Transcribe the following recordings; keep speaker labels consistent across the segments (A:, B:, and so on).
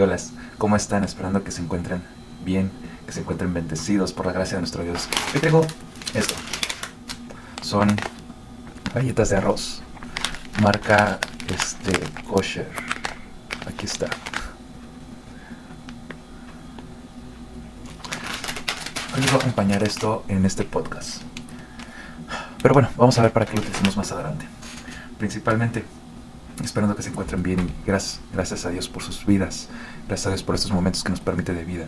A: Hola, ¿cómo están? Esperando que se encuentren bien, que se encuentren bendecidos por la gracia de nuestro Dios. Hoy tengo esto. Son galletas de arroz. Marca este kosher. Aquí está. Les voy a acompañar esto en este podcast. Pero bueno, vamos a ver para qué lo decimos más adelante. Principalmente esperando que se encuentren bien gracias, gracias a Dios por sus vidas, gracias a Dios por estos momentos que nos permite de vida.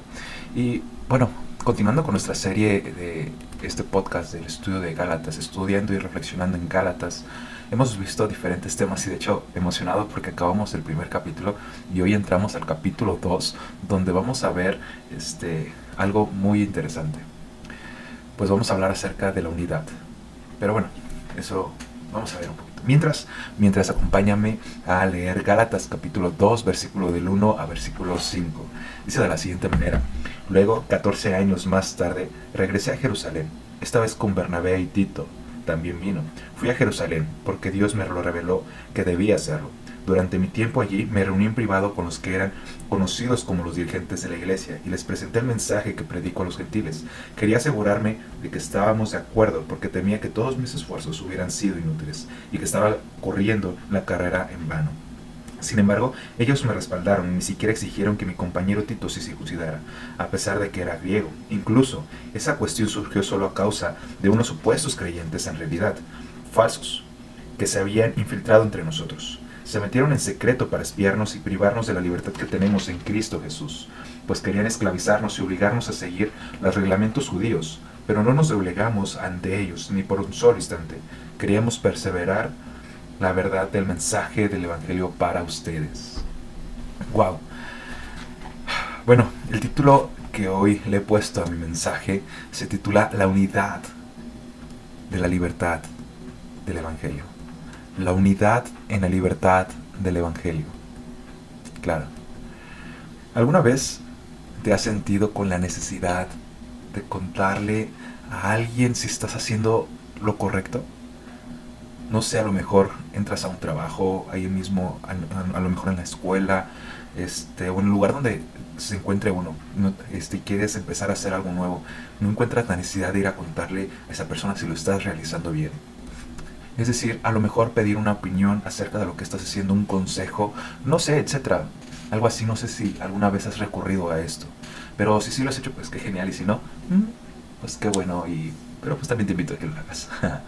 A: Y bueno, continuando con nuestra serie de este podcast del estudio de Gálatas, estudiando y reflexionando en Gálatas, hemos visto diferentes temas y de hecho emocionado porque acabamos el primer capítulo y hoy entramos al capítulo 2 donde vamos a ver este, algo muy interesante. Pues vamos a hablar acerca de la unidad. Pero bueno, eso vamos a ver un poco. Mientras, mientras acompáñame a leer Gálatas capítulo 2, versículo del 1 a versículo 5. Dice de la siguiente manera. Luego, 14 años más tarde, regresé a Jerusalén, esta vez con Bernabé y Tito. También vino. Fui a Jerusalén porque Dios me lo reveló que debía hacerlo. Durante mi tiempo allí me reuní en privado con los que eran conocidos como los dirigentes de la iglesia y les presenté el mensaje que predico a los gentiles. Quería asegurarme de que estábamos de acuerdo porque temía que todos mis esfuerzos hubieran sido inútiles y que estaba corriendo la carrera en vano. Sin embargo, ellos me respaldaron y ni siquiera exigieron que mi compañero Tito se circuncidara, a pesar de que era griego. Incluso, esa cuestión surgió solo a causa de unos supuestos creyentes en realidad, falsos, que se habían infiltrado entre nosotros se metieron en secreto para espiarnos y privarnos de la libertad que tenemos en Cristo Jesús, pues querían esclavizarnos y obligarnos a seguir los reglamentos judíos, pero no nos doblegamos ante ellos ni por un solo instante. Queríamos perseverar la verdad del mensaje del Evangelio para ustedes. Wow. Bueno, el título que hoy le he puesto a mi mensaje se titula La unidad de la libertad del Evangelio la unidad en la libertad del Evangelio. Claro. ¿Alguna vez te has sentido con la necesidad de contarle a alguien si estás haciendo lo correcto? No sé, a lo mejor entras a un trabajo ahí mismo, a, lo mejor en la escuela, este, o en el lugar donde se encuentre uno, este, y quieres empezar a hacer algo nuevo, no encuentras la necesidad de ir a contarle a esa persona si lo estás realizando bien es decir, a lo mejor pedir una opinión acerca de lo que estás haciendo, un consejo, no sé, etcétera. Algo así, no sé si alguna vez has recurrido a esto. Pero si sí lo has hecho, pues qué genial. Y si no, mm, pues qué bueno. Y, pero pues también te invito a que lo hagas.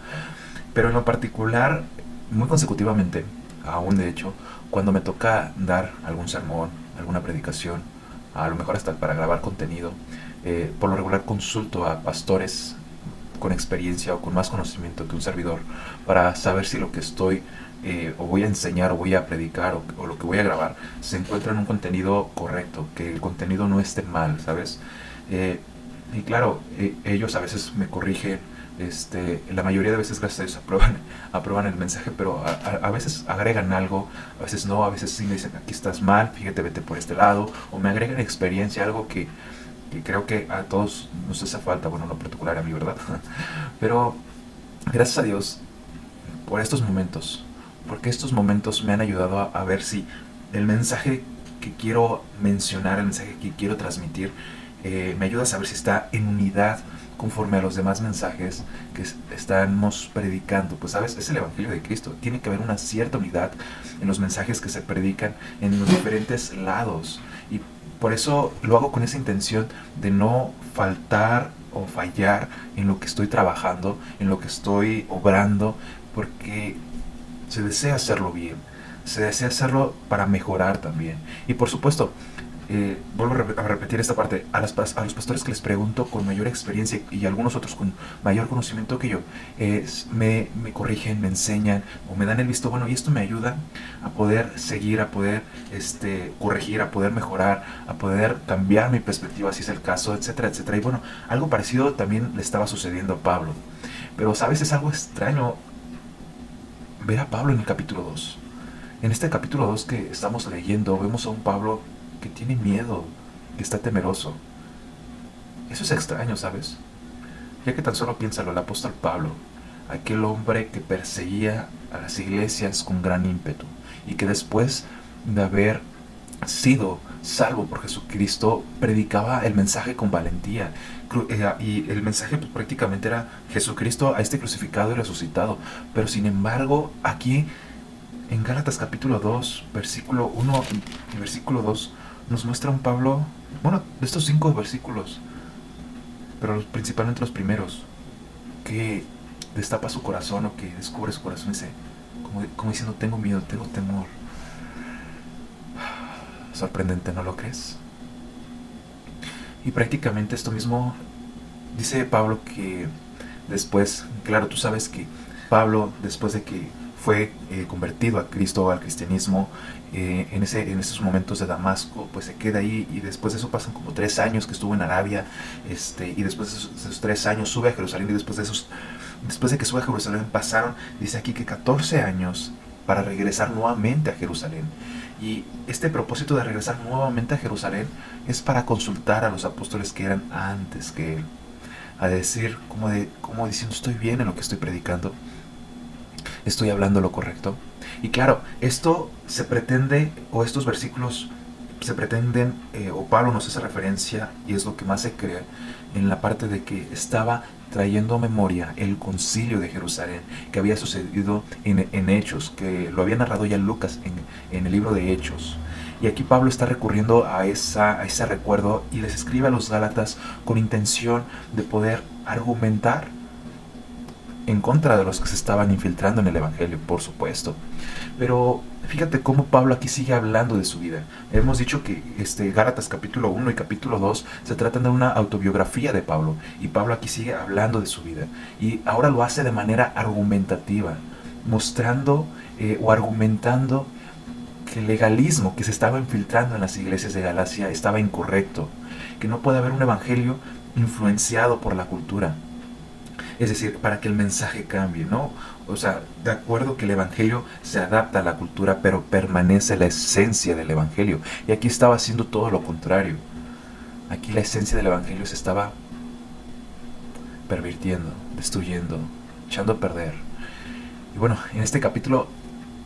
A: pero en lo particular, muy consecutivamente, aún de hecho, cuando me toca dar algún sermón, alguna predicación, a lo mejor hasta para grabar contenido, eh, por lo regular consulto a pastores con experiencia o con más conocimiento que un servidor para saber si lo que estoy eh, o voy a enseñar o voy a predicar o, lo que voy a grabar se encuentra en un contenido correcto, que el contenido no esté mal, ¿sabes? Eh, y claro, e, ellos a veces me corrigen, este, la mayoría de veces gracias a eso aprueban, aprueban el mensaje, pero a, veces agregan algo, a veces no, a veces sí me dicen aquí estás mal, fíjate, vete por este lado, o me agregan experiencia, algo que y creo que a todos nos hace falta, bueno, no particular a mí, ¿verdad? Pero gracias a Dios por estos momentos, porque estos momentos me han ayudado a, ver si el mensaje que quiero mencionar, el mensaje que quiero transmitir, eh, me ayuda a saber si está en unidad conforme a los demás mensajes que estamos predicando. Pues sabes, es el Evangelio de Cristo. Tiene que haber una cierta unidad en los mensajes que se predican en los diferentes lados. Por eso lo hago con esa intención de no faltar o fallar en lo que estoy trabajando, en lo que estoy obrando, porque se desea hacerlo bien, se desea hacerlo para mejorar también. Y por supuesto, eh, vuelvo a repetir esta parte, a, las, a, los pastores que les pregunto con mayor experiencia y algunos otros con mayor conocimiento que yo, me, me, corrigen, me enseñan o me dan el visto bueno y esto me ayuda a poder seguir, a poder este, corregir, a poder mejorar, a poder cambiar mi perspectiva si es el caso, etcétera, etcétera. Y bueno, algo parecido también le estaba sucediendo a Pablo. Pero sabes, es algo extraño ver a Pablo en el capítulo 2. En este capítulo 2 que estamos leyendo, vemos a un Pablo que tiene miedo, que está temeroso. Eso es extraño, ¿sabes? Ya que tan solo piénsalo, el apóstol Pablo, aquel hombre que perseguía a las iglesias con gran ímpetu y que después de haber sido salvo por Jesucristo, predicaba el mensaje con valentía. Eh, y el mensaje pues, prácticamente era Jesucristo a este crucificado y resucitado. Pero sin embargo, aquí en Gálatas capítulo 2, versículo 1 y versículo 2, nos muestra un Pablo, bueno, de estos cinco versículos, pero principalmente los primeros, que destapa su corazón o que descubre su corazón dice, como, como diciendo, tengo miedo, tengo temor. Sorprendente, ¿no lo crees? Y prácticamente esto mismo dice Pablo que después, claro, tú sabes que Pablo, después de que fue eh, convertido a Cristo, al cristianismo, eh, en, ese, en esos momentos de Damasco, pues se queda ahí y después de eso pasan como tres años que estuvo en Arabia, este, y después de esos, tres años sube a Jerusalén y después de esos, después de que sube a Jerusalén pasaron, dice aquí que 14 años para regresar nuevamente a Jerusalén. Y este propósito de regresar nuevamente a Jerusalén es para consultar a los apóstoles que eran antes que él, a decir como, de, como diciendo estoy bien en lo que estoy predicando, estoy hablando lo correcto. Y claro, esto se pretende, o estos versículos se pretenden, eh, o Pablo nos hace referencia, y es lo que más se cree, en la parte de que estaba trayendo a memoria el concilio de Jerusalén que había sucedido en, Hechos, que lo había narrado ya Lucas en, el libro de Hechos. Y aquí Pablo está recurriendo a, esa, a ese recuerdo y les escribe a los Gálatas con intención de poder argumentar en contra de los que se estaban infiltrando en el Evangelio, por supuesto. Pero fíjate cómo Pablo aquí sigue hablando de su vida. Hemos dicho que este, Gálatas capítulo 1 y capítulo 2 se tratan de una autobiografía de Pablo. Y Pablo aquí sigue hablando de su vida. Y ahora lo hace de manera argumentativa, mostrando eh, o argumentando que el legalismo que se estaba infiltrando en las iglesias de Galacia estaba incorrecto. Que no puede haber un evangelio influenciado por la cultura es decir, para que el mensaje cambie, ¿no? O sea, de acuerdo que el Evangelio se adapta a la cultura, pero permanece la esencia del Evangelio. Y aquí estaba haciendo todo lo contrario. Aquí la esencia del Evangelio se estaba pervirtiendo, destruyendo, echando a perder. Y bueno, en este capítulo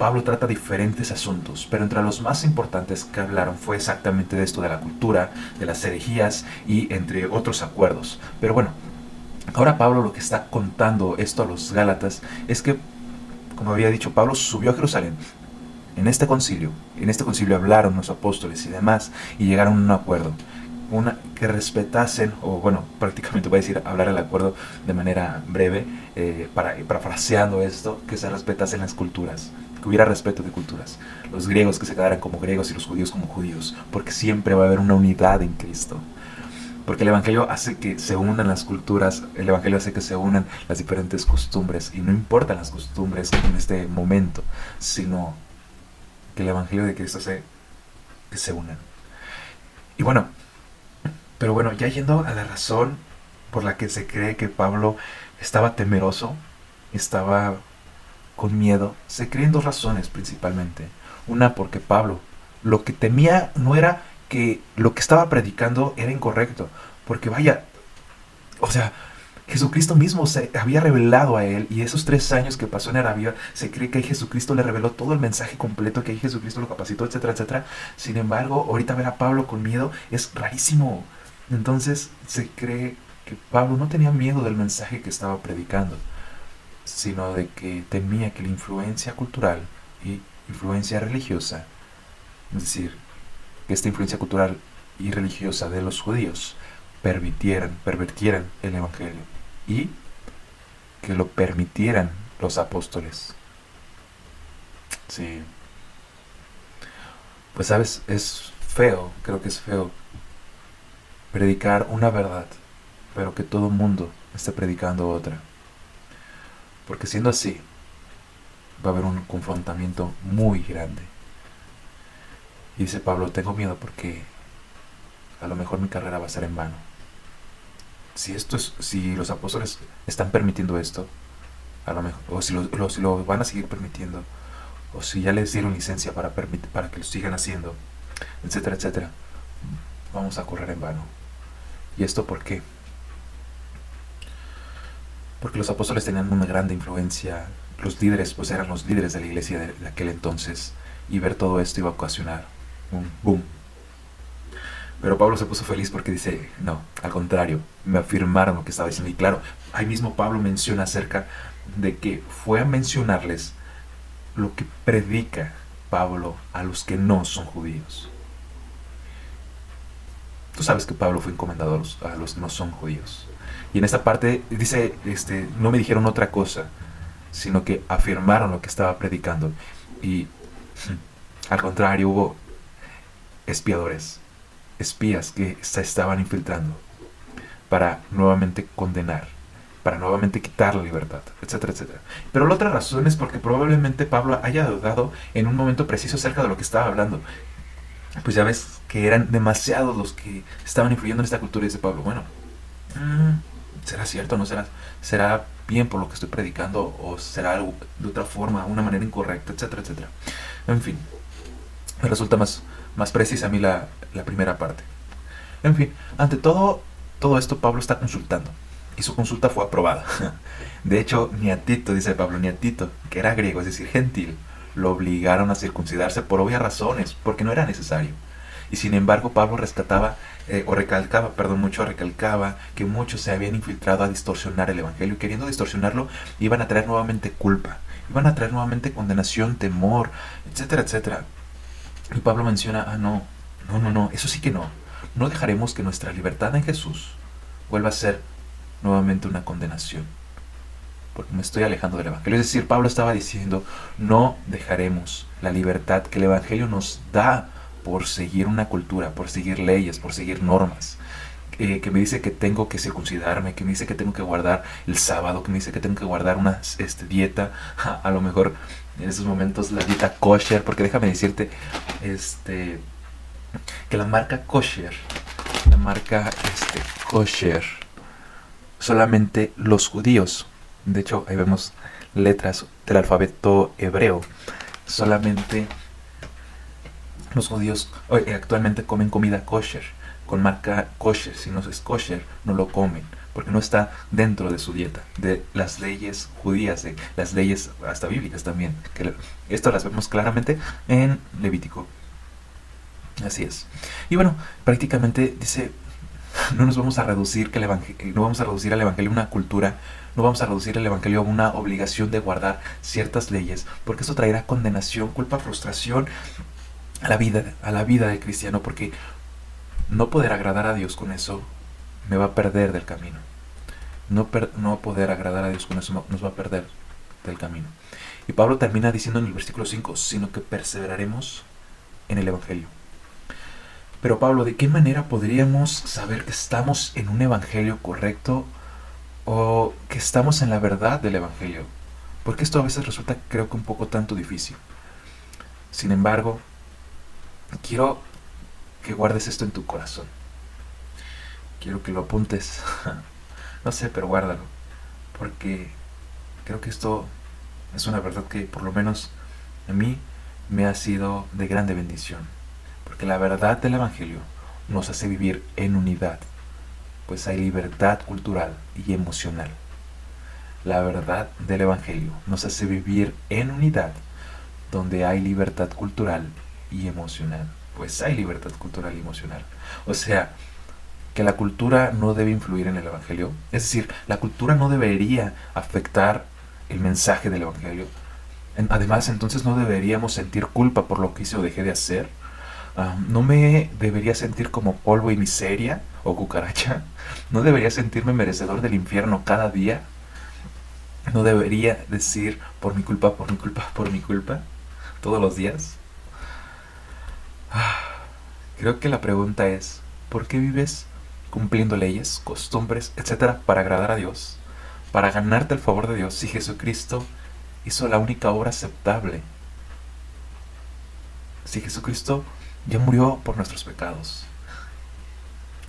A: Pablo trata diferentes asuntos, pero entre los más importantes que hablaron fue exactamente de esto de la cultura, de las herejías y entre otros acuerdos. Pero bueno, Ahora Pablo lo que está contando esto a los Gálatas es que, como había dicho, Pablo subió a Jerusalén. En este concilio, en este concilio hablaron los apóstoles y demás y llegaron a un acuerdo. Una, que respetasen, o bueno, prácticamente voy a decir hablar el acuerdo de manera breve, eh, para, parafraseando esto, que se respetasen las culturas, que hubiera respeto de culturas. Los griegos que se quedaran como griegos y los judíos como judíos, porque siempre va a haber una unidad en Cristo. Porque el Evangelio hace que se unan las culturas, el Evangelio hace que se unan las diferentes costumbres. Y no importan las costumbres en este momento, sino que el Evangelio de Cristo hace que se unan. Y bueno, pero bueno, ya yendo a la razón por la que se cree que Pablo estaba temeroso, estaba con miedo, se creen dos razones principalmente. Una porque Pablo lo que temía no era que lo que estaba predicando era incorrecto. Porque vaya, o sea, Jesucristo mismo se había revelado a él y esos tres años que pasó en Arabia se cree que Jesucristo le reveló todo el mensaje completo, que Jesucristo lo capacitó, etcétera, etcétera. Sin embargo, ahorita ver a Pablo con miedo es rarísimo. Entonces se cree que Pablo no tenía miedo del mensaje que estaba predicando, sino de que temía que la influencia cultural y influencia religiosa, es decir, esta influencia cultural y religiosa de los judíos permitieran, pervertieran el Evangelio y que lo permitieran los apóstoles. Sí. Pues sabes, es feo, creo que es feo predicar una verdad, pero que todo el mundo esté predicando otra. Porque siendo así, va a haber un confrontamiento muy grande. Y dice Pablo, tengo miedo porque a lo mejor mi carrera va a ser en vano. Si esto es, si los apóstoles están permitiendo esto, a lo mejor, o si lo, si lo van a seguir permitiendo, o si ya les dieron licencia para, para que lo sigan haciendo, etcétera, etcétera, vamos a correr en vano. ¿Y esto por qué? Porque los apóstoles tenían una grande influencia, los líderes pues eran los líderes de la iglesia de aquel entonces, y ver todo esto iba a ocasionar un boom. Pero Pablo se puso feliz porque dice, no, al contrario, me afirmaron lo que estaba diciendo. Y claro, ahí mismo Pablo menciona acerca de que fue a mencionarles lo que predica Pablo a los que no son judíos. Tú sabes que Pablo fue encomendado a los, que no son judíos. Y en esta parte dice, este, no me dijeron otra cosa, sino que afirmaron lo que estaba predicando. Y al contrario, hubo espiadores, espías que se estaban infiltrando para nuevamente condenar, para nuevamente quitar la libertad, etcétera, etcétera. Pero la otra razón es porque probablemente Pablo haya dudado en un momento preciso acerca de lo que estaba hablando. Pues ya ves que eran demasiados los que estaban influyendo en esta cultura y dice Pablo, bueno, mm, ¿será cierto no será? ¿Será bien por lo que estoy predicando o será de otra forma, una manera incorrecta, etcétera, etcétera? En fin, me resulta más, más precisa a mí la, la primera parte. En fin, ante todo, todo esto Pablo está consultando y su consulta fue aprobada. De hecho, ni a dice Pablo, ni que era griego, es decir, gentil, lo obligaron a circuncidarse por obvias razones, porque no era necesario. Y sin embargo, Pablo rescataba, eh, o recalcaba, perdón, mucho recalcaba que muchos se habían infiltrado a distorsionar el Evangelio y queriendo distorsionarlo iban a traer nuevamente culpa, iban a traer nuevamente condenación, temor, etcétera, etcétera. Y Pablo menciona, ah, no, no, no, no, eso sí que no. No dejaremos que nuestra libertad en Jesús vuelva a ser nuevamente una condenación. Porque me estoy alejando del Evangelio. Es decir, Pablo estaba diciendo, no dejaremos la libertad que el Evangelio nos da por seguir una cultura, por seguir leyes, por seguir normas. que me dice que tengo que circuncidarme, que me dice que tengo que guardar el sábado, que me dice que tengo que guardar una este, dieta, a, lo mejor en esos momentos la dieta kosher, porque déjame decirte, este, que la marca kosher, la marca este, kosher, solamente los judíos, de hecho ahí vemos letras del alfabeto hebreo, solamente los judíos actualmente comen comida kosher, con marca kosher, si no es kosher no lo comen, porque no está dentro de su dieta, de las leyes judías, de las leyes hasta bíblicas también. Que esto las vemos claramente en Levítico Así es. Y bueno, prácticamente dice, no nos vamos a reducir que el evangelio, no vamos a reducir al evangelio una cultura, no vamos a reducir el evangelio a una obligación de guardar ciertas leyes, porque eso traerá condenación, culpa, frustración a la vida, a la vida del cristiano, porque no poder agradar a Dios con eso me va a perder del camino. No, no poder agradar a Dios con eso nos va a perder del camino. Y Pablo termina diciendo en el versículo 5, sino que perseveraremos en el Evangelio. Pero Pablo, ¿de qué manera podríamos saber que estamos en un evangelio correcto o que estamos en la verdad del evangelio? Porque esto a veces resulta creo que un poco tanto difícil. Sin embargo, quiero que guardes esto en tu corazón. Quiero que lo apuntes. no sé, pero guárdalo. Porque creo que esto es una verdad que por lo menos a mí me ha sido de grande bendición porque la verdad del Evangelio nos hace vivir en unidad, pues hay libertad cultural y emocional. La verdad del Evangelio nos hace vivir en unidad, donde hay libertad cultural y emocional, pues hay libertad cultural y emocional. O sea, que la cultura no debe influir en el Evangelio, es decir, la cultura no debería afectar el mensaje del Evangelio. Además, entonces no deberíamos sentir culpa por lo que hice o dejé de hacer Ah, no me debería sentir como polvo y miseria o cucaracha. No debería sentirme merecedor del infierno cada día. No debería decir por mi culpa, por mi culpa, por mi culpa todos los días. Creo que la pregunta es, ¿por qué vives cumpliendo leyes, costumbres, etcétera, para agradar a Dios? Para ganarte el favor de Dios si Jesucristo hizo la única obra aceptable. Si Jesucristo ya murió por nuestros pecados.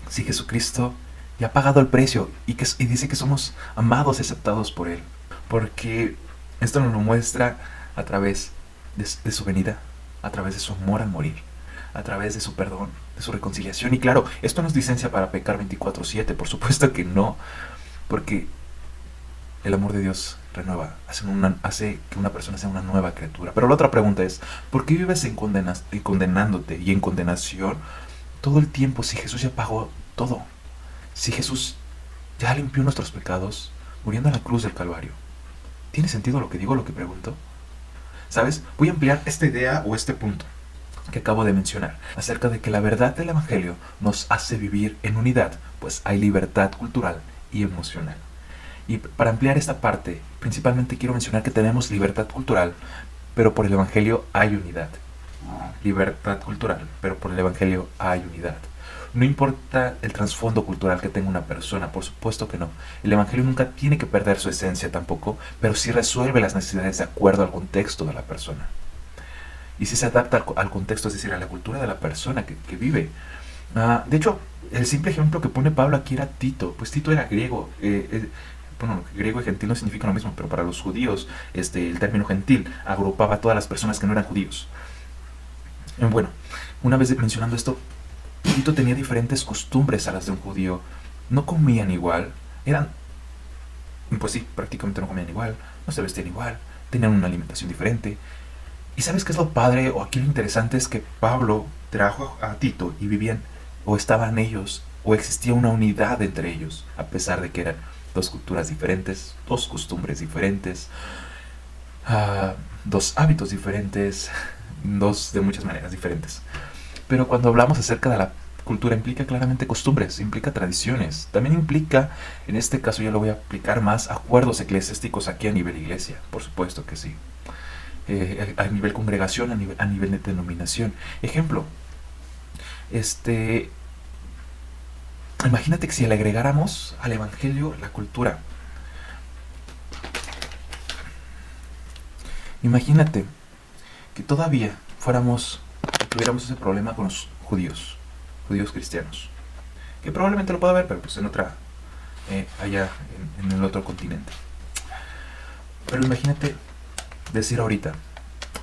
A: Si Jesucristo ya ha pagado el precio y, dice que somos amados y aceptados por Él. Porque esto nos lo muestra a través de, de su venida, a través de su amor al morir, a través de su perdón, de su reconciliación. Y claro, esto no es licencia para pecar 24/7, por supuesto que no, porque el amor de Dios renueva, hace, que una persona sea una nueva criatura. Pero la otra pregunta es, ¿por qué vives en, condenas, en condenándote y en condenación todo el tiempo si Jesús ya pagó todo? Si Jesús ya limpió nuestros pecados muriendo en la cruz del Calvario. ¿Tiene sentido lo que digo, lo que pregunto? ¿Sabes? Voy a ampliar esta idea o este punto que acabo de mencionar, acerca de que la verdad del Evangelio nos hace vivir en unidad, pues hay libertad cultural y emocional. Y para ampliar esta parte, principalmente quiero mencionar que tenemos libertad cultural, pero por el Evangelio hay unidad. Libertad cultural, pero por el Evangelio hay unidad. No importa el trasfondo cultural que tenga una persona, por supuesto que no. El Evangelio nunca tiene que perder su esencia tampoco, pero sí resuelve las necesidades de acuerdo al contexto de la persona. Y si se adapta al, contexto, es decir, a la cultura de la persona que, vive. Ah, de hecho, el simple ejemplo que pone Pablo aquí era Tito. Pues Tito era griego. Eh, eh, bueno, griego y gentil no significan lo mismo, pero para los judíos este, el término gentil agrupaba a todas las personas que no eran judíos. Eh, bueno, una vez mencionando esto, Tito tenía diferentes costumbres a las de un judío. No comían igual, eran, pues sí, prácticamente no comían igual, no se vestían igual, tenían una alimentación diferente. ¿Y sabes qué es lo padre o aquí lo interesante es que Pablo trajo a Tito y vivían o estaban ellos o existía una unidad entre ellos, a pesar de que eran dos culturas diferentes, dos costumbres diferentes, ah, dos hábitos diferentes, dos de muchas maneras diferentes. Pero cuando hablamos acerca de la cultura implica claramente costumbres, implica tradiciones, también implica, en este caso ya lo voy a aplicar más, acuerdos eclesiásticos aquí a nivel iglesia, por supuesto que sí. Eh, a, nivel congregación, a nivel, a nivel de denominación. Ejemplo, este, imagínate que si le agregáramos al Evangelio la cultura. Imagínate que todavía fuéramos, tuviéramos ese problema con los judíos, judíos cristianos. Que probablemente lo pueda haber, pero pues en otra, eh, allá en, en el otro continente. Pero imagínate decir ahorita,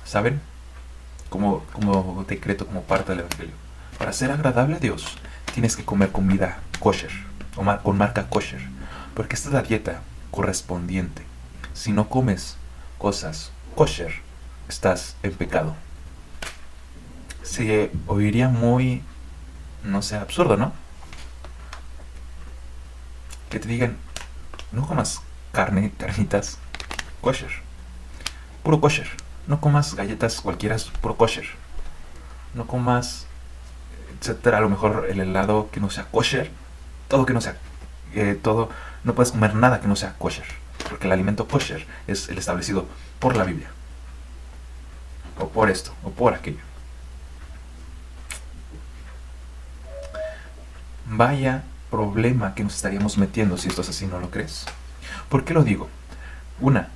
A: ¿saben? Como, como decreto, como parte del Evangelio. Para ser agradable a Dios, tienes que comer comida kosher, o con marca kosher, porque esta es la dieta correspondiente. Si no comes cosas kosher, estás en pecado. Se oiría muy, no sé, absurdo, ¿no? Que te digan, no comas carne, carnitas kosher puro kosher. No comas galletas cualquiera, puro kosher. No comas, etcétera, a lo mejor el helado que no sea kosher. Todo que no sea, eh, todo, no puedes comer nada que no sea kosher. Porque el alimento kosher es el establecido por la Biblia. O por esto, o por aquello. Vaya problema que nos estaríamos metiendo si esto es así, ¿no lo crees? ¿Por qué lo digo? Una,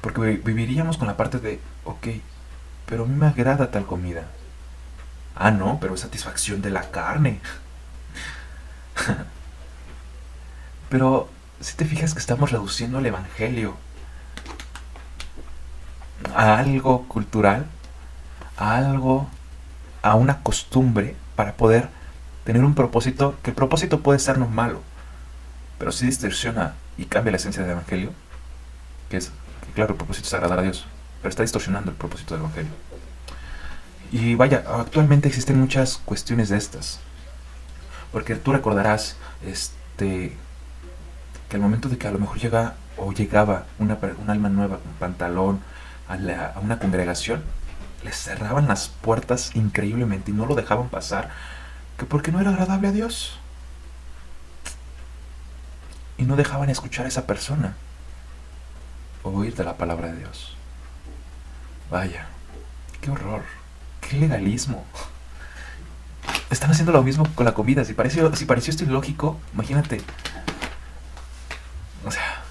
A: porque viviríamos con la parte de, ok, pero a mí me agrada tal comida. Ah, no, pero es satisfacción de la carne. pero si te fijas que estamos reduciendo el Evangelio a algo cultural, a algo, a una costumbre para poder tener un propósito, que el propósito puede ser no malo, pero si distorsiona y cambia la esencia del Evangelio, que es claro, el propósito es agradar a Dios, pero está distorsionando el propósito del Evangelio. Y vaya, actualmente existen muchas cuestiones de estas. Porque tú recordarás este, que al momento de que a lo mejor llega o llegaba una, un alma nueva con pantalón a, a una congregación, les cerraban las puertas increíblemente y no lo dejaban pasar, que porque no era agradable a Dios. Y no dejaban escuchar a esa persona oír de la palabra de Dios. Vaya, qué horror, qué legalismo. Están haciendo lo mismo con la comida. Si pareció, si pareció esto ilógico, imagínate. O sea,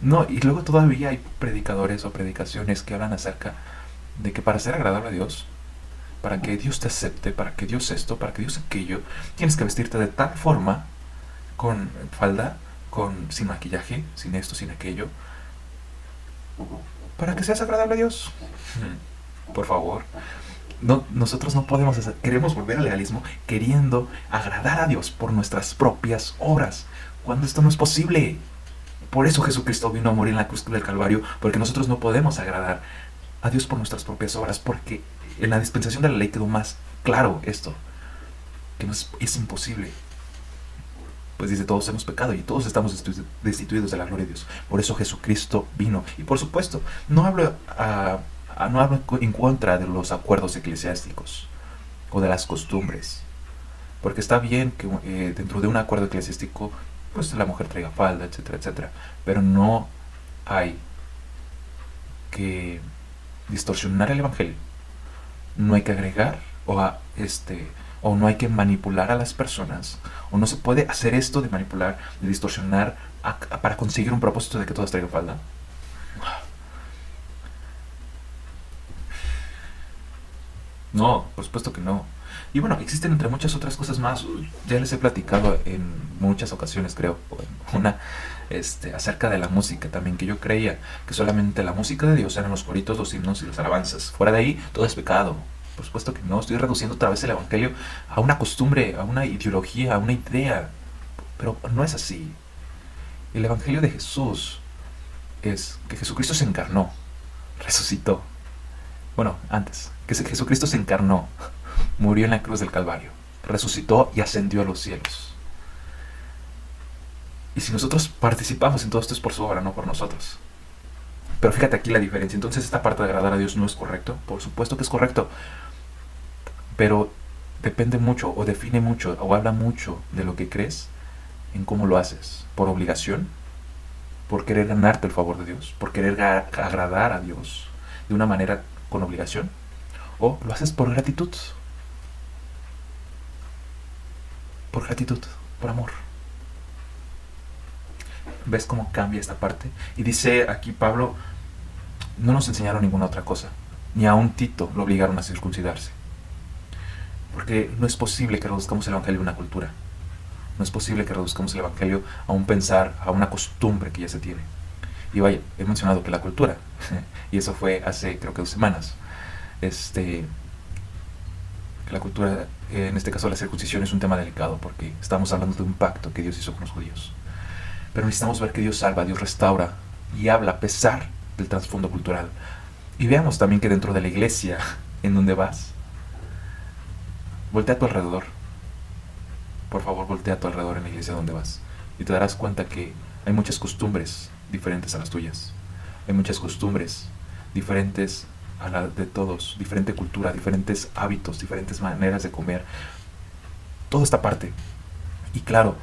A: no, y luego todavía hay predicadores o predicaciones que hablan acerca de que para ser agradable a Dios, para que Dios te acepte, para que Dios esto, para que Dios aquello, tienes que vestirte de tal forma, con falda, con sin maquillaje, sin esto, sin aquello, para que seas agradable a Dios. Por favor. No, nosotros no podemos queremos volver al legalismo queriendo agradar a Dios por nuestras propias obras, cuando esto no es posible. Por eso Jesucristo vino a morir en la cruz del Calvario, porque nosotros no podemos agradar a Dios por nuestras propias obras, porque en la dispensación de la ley quedó más claro esto, que es, imposible. Pues dice, todos hemos pecado y todos estamos destituidos de la gloria de Dios. Por eso Jesucristo vino. Y por supuesto, no hablo, no hablo en contra de los acuerdos eclesiásticos o de las costumbres. Porque está bien que eh, dentro de un acuerdo eclesiástico, pues la mujer traiga falda, etcétera, etcétera. Pero no hay que distorsionar el evangelio. No hay que agregar o este o no hay que manipular a las personas o no se puede hacer esto de manipular, de distorsionar para conseguir un propósito de que todas traigan falda. No, por supuesto que no. Y bueno, existen entre muchas otras cosas más. Ya les he platicado en muchas ocasiones, creo, una este, acerca de la música también, que yo creía que solamente la música de Dios eran los coritos, los himnos y las alabanzas. Fuera de ahí, todo es pecado. Por supuesto que no, estoy reduciendo otra vez el Evangelio a una costumbre, a una ideología, a una idea. Pero no es así. El Evangelio de Jesús es que Jesucristo se encarnó, resucitó. Bueno, antes, que Jesucristo se encarnó, murió en la cruz del Calvario, resucitó y ascendió a los cielos. Y si nosotros participamos en todo esto es por su obra, no por nosotros. Pero fíjate aquí la diferencia. Entonces esta parte de agradar a Dios no es correcto. Por supuesto que es correcto. Pero depende mucho o define mucho o habla mucho de lo que crees en cómo lo haces. Por obligación, por querer ganarte el favor de Dios, por querer agradar a Dios de una manera con obligación. O lo haces por gratitud. Por gratitud, por amor. ¿Ves cómo cambia esta parte? Y dice aquí Pablo, no nos enseñaron ninguna otra cosa. Ni a un Tito lo obligaron a circuncidarse. Porque no es posible que reduzcamos el Evangelio a una cultura. No es posible que reduzcamos el Evangelio a un pensar, a una costumbre que ya se tiene. Y vaya, he mencionado que la cultura, y eso fue hace creo que dos semanas, este, la cultura, en este caso la circuncisión, es un tema delicado porque estamos hablando de un pacto que Dios hizo con los judíos. Pero necesitamos ver que Dios salva, Dios restaura y habla a pesar del trasfondo cultural. Y veamos también que dentro de la iglesia en donde vas, voltea a tu alrededor. Por favor, voltea a tu alrededor en la iglesia donde vas. Y te darás cuenta que hay muchas costumbres diferentes a las tuyas. Hay muchas costumbres diferentes a la de todos, diferente cultura, diferentes hábitos, diferentes maneras de comer. Toda esta parte. Y claro,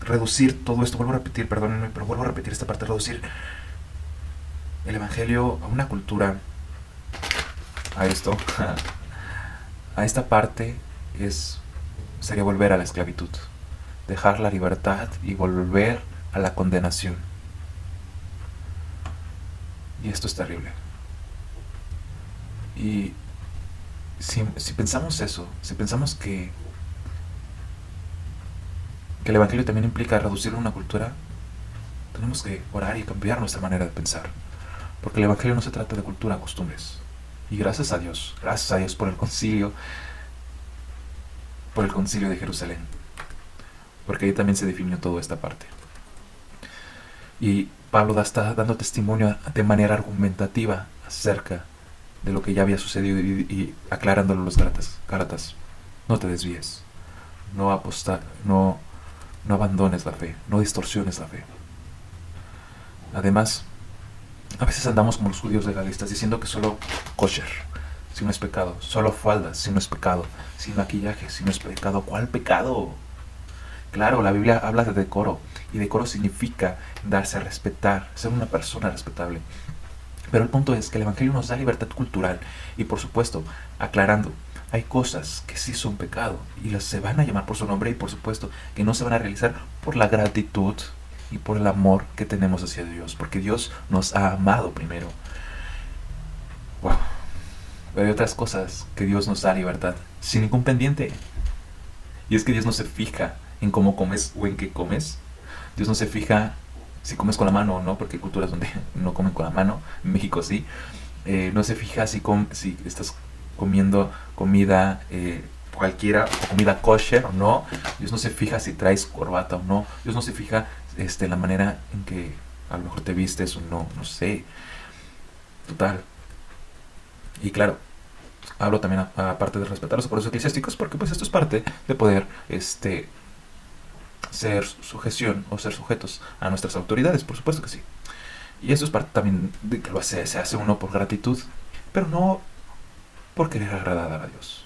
A: reducir todo esto, vuelvo a repetir, perdónenme, pero vuelvo a repetir esta parte, reducir el Evangelio a una cultura, a esto, a esta parte es sería volver a la esclavitud, dejar la libertad y volver a la condenación. Y esto es terrible. Y si, pensamos eso, si pensamos que que el Evangelio también implica reducir una cultura, tenemos que orar y cambiar nuestra manera de pensar. Porque el Evangelio no se trata de cultura, costumbres. Y gracias a Dios, gracias a Dios por el concilio, por el concilio de Jerusalén. Porque ahí también se definió toda esta parte. Y Pablo está dando testimonio de manera argumentativa acerca de lo que ya había sucedido y, aclarándolo los Gálatas. No te desvíes. No apostar, no no abandones la fe, no distorsiones la fe. Además, a veces andamos como los judíos legalistas diciendo que solo kosher, si no es pecado, solo faldas, si no es pecado, sin maquillaje, si no es pecado. ¿Cuál pecado? Claro, la Biblia habla de decoro y decoro significa darse a respetar, ser una persona respetable. Pero el punto es que el Evangelio nos da libertad cultural y por supuesto, aclarando, hay cosas que sí son pecado y las se van a llamar por su nombre y por supuesto que no se van a realizar por la gratitud y por el amor que tenemos hacia Dios, porque Dios nos ha amado primero. Wow. Pero hay otras cosas que Dios nos da libertad sin ningún pendiente. Y es que Dios no se fija en cómo comes o en qué comes. Dios no se fija si comes con la mano o no, porque hay culturas donde no comen con la mano. En México sí. Eh, no se fija si, si estás comiendo comida eh, cualquiera, comida kosher o no. Dios no se fija si traes corbata o no. Dios no se fija este, la manera en que a lo mejor te vistes o no, no sé. Total. Y claro, hablo también aparte de respetar los acuerdos eclesiásticos porque pues esto es parte de poder este ser sujeción o ser sujetos a nuestras autoridades, por supuesto que sí. Y eso es parte también de que lo hace, se hace uno por gratitud, pero no por querer agradar a Dios.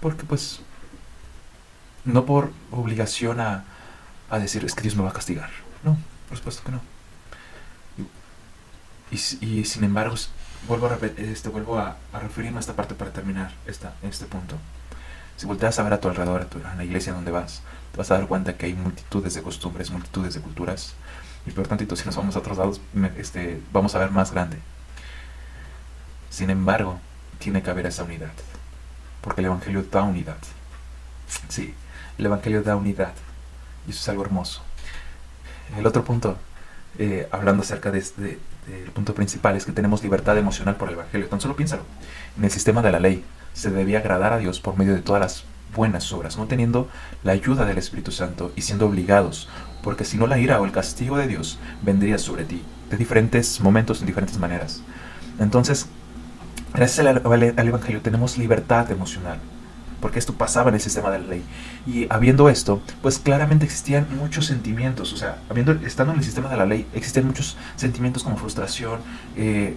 A: Porque pues no por obligación a, a decir es que Dios me va a castigar. No, por supuesto que no. Y, sin embargo, vuelvo a, este, vuelvo a, referirme a esta parte para terminar esta, este punto. Si volteas a ver a tu alrededor, a, tu, la iglesia donde vas, te vas a dar cuenta que hay multitudes de costumbres, multitudes de culturas. Y por tanto, si nos vamos a otros lados, este, vamos a ver más grande. Sin embargo, tiene que haber esa unidad. Porque el Evangelio da unidad. Sí, el Evangelio da unidad. Y eso es algo hermoso. El otro punto, eh, hablando acerca de, este, punto principal es que tenemos libertad emocional por el Evangelio. Tan solo piénsalo. En el sistema de la ley se debía agradar a Dios por medio de todas las buenas obras, no teniendo la ayuda del Espíritu Santo y siendo obligados, porque si no la ira o el castigo de Dios vendría sobre ti, de diferentes momentos, en diferentes maneras. Entonces, gracias al Evangelio tenemos libertad emocional porque esto pasaba en el sistema de la ley. Y habiendo esto, pues claramente existían muchos sentimientos, o sea, habiendo, estando en el sistema de la ley, existían muchos sentimientos como frustración, eh,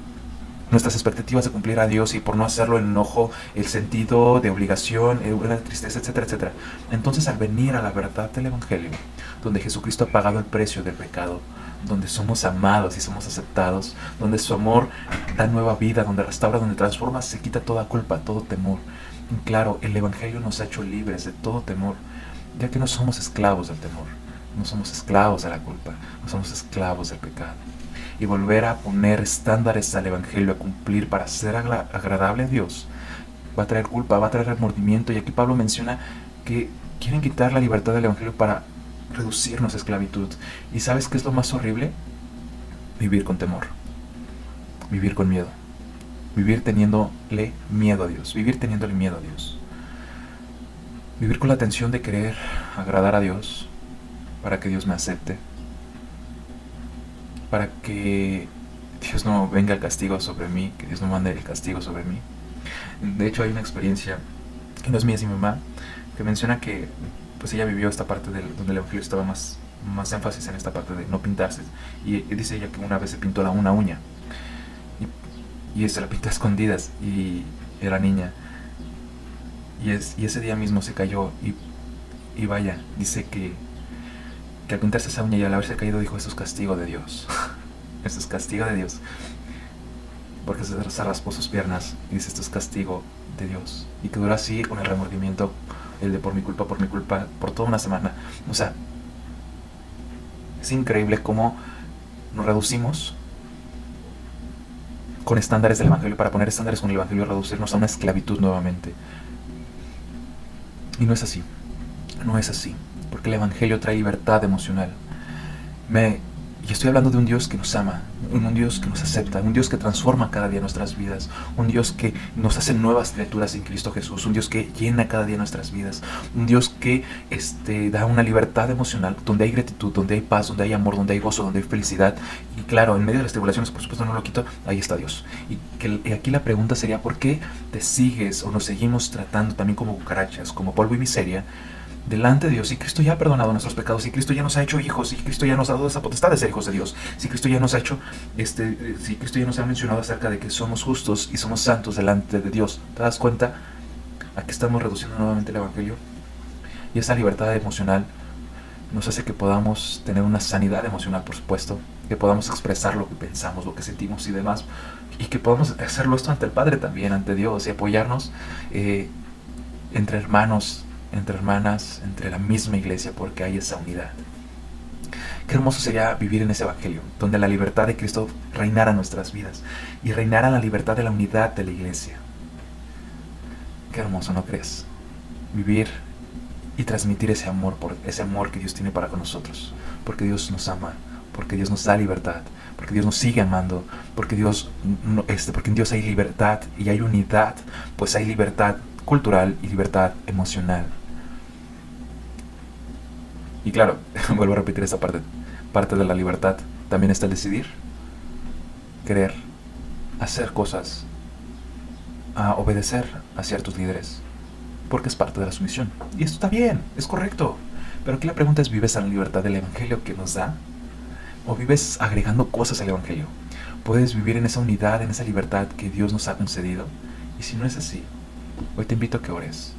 A: nuestras expectativas de cumplir a Dios y por no hacerlo el enojo, el sentido de obligación, eh, una tristeza, etcétera, etcétera. Entonces al venir a la verdad del Evangelio, donde Jesucristo ha pagado el precio del pecado, donde somos amados y somos aceptados, donde su amor da nueva vida, donde restaura, donde transforma, se quita toda culpa, todo temor, Claro, el Evangelio nos ha hecho libres de todo temor, ya que no somos esclavos del temor, no somos esclavos de la culpa, no somos esclavos del pecado. Y volver a poner estándares al Evangelio a cumplir para ser agradable a Dios va a traer culpa, va a traer remordimiento. Y aquí Pablo menciona que quieren quitar la libertad del Evangelio para reducirnos a esclavitud. ¿Y sabes qué es lo más horrible? Vivir con temor, vivir con miedo vivir teniéndole miedo a Dios, vivir teniéndole miedo a Dios. Vivir con la tensión de querer agradar a Dios para que Dios me acepte, para que Dios no venga el castigo sobre mí, que Dios no mande el castigo sobre mí. De hecho hay una experiencia, que no es mía, es mi mamá, que menciona que pues ella vivió esta parte del, donde el Evangelio estaba más, más énfasis en esta parte de no pintarse. Y, dice ella que una vez se pintó la, una uña y se la pintó a escondidas y era niña. Y, es, y ese día mismo se cayó y, y vaya, dice que, que al pintarse esa uña y al haberse caído dijo, eso es castigo de Dios. eso es castigo de Dios. Porque se, raspó sus piernas y dice, esto es castigo de Dios. Y que duró así con el remordimiento, el de por mi culpa, por mi culpa, por toda una semana. O sea, es increíble cómo nos reducimos con estándares del Evangelio, para poner estándares con el Evangelio y reducirnos a una esclavitud nuevamente. Y no es así, no es así, porque el Evangelio trae libertad emocional. Me y estoy hablando de un Dios que nos ama, un Dios que nos acepta, un Dios que transforma cada día nuestras vidas, un Dios que nos hace nuevas criaturas en Cristo Jesús, un Dios que llena cada día nuestras vidas, un Dios que este, da una libertad emocional, donde hay gratitud, donde hay paz, donde hay amor, donde hay gozo, donde hay felicidad. Y claro, en medio de las tribulaciones, por supuesto no lo quito, ahí está Dios. Y, que, y aquí la pregunta sería, ¿por qué te sigues o nos seguimos tratando también como cucarachas, como polvo y miseria? Delante de Dios, si Cristo ya ha perdonado nuestros pecados, si Cristo ya nos ha hecho hijos, si Cristo ya nos ha dado esa potestad de ser hijos de Dios, si Cristo ya nos ha hecho, este, si Cristo ya nos ha mencionado acerca de que somos justos y somos santos delante de Dios, ¿te das cuenta a que estamos reduciendo nuevamente el Evangelio? Y esa libertad emocional nos hace que podamos tener una sanidad emocional, por supuesto, que podamos expresar lo que pensamos, lo que sentimos y demás, y que podamos hacerlo esto ante el Padre también, ante Dios, y apoyarnos eh, entre hermanos entre hermanas, entre la misma iglesia, porque hay esa unidad. Qué hermoso sería vivir en ese Evangelio, donde la libertad de Cristo reinara en nuestras vidas y reinara la libertad de la unidad de la iglesia. Qué hermoso, ¿no crees? Vivir y transmitir ese amor, por ese amor que Dios tiene para con nosotros, porque Dios nos ama, porque Dios nos da libertad, porque Dios nos sigue amando, porque Dios, este, porque en Dios hay libertad y hay unidad, pues hay libertad cultural y libertad emocional. Y claro, vuelvo a repetir esta parte. Parte de la libertad también está decidir, querer, hacer cosas, a obedecer a ciertos líderes, porque es parte de la sumisión. Y esto está bien, es correcto. Pero aquí la pregunta es, ¿vives en la libertad del Evangelio que nos da? ¿O vives agregando cosas al Evangelio? ¿Puedes vivir en esa unidad, en esa libertad que Dios nos ha concedido? Y si no es así, hoy te invito a que ores.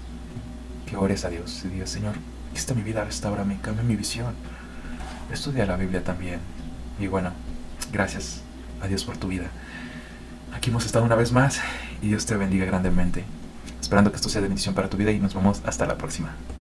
A: Que ores a Dios y digas, Señor, está mi vida, restaurame, cambia mi visión. Estudia la Biblia también. Y bueno, gracias a Dios por tu vida. Aquí hemos estado una vez más y Dios te bendiga grandemente. Esperando que esto sea de bendición para tu vida y nos vemos hasta la próxima.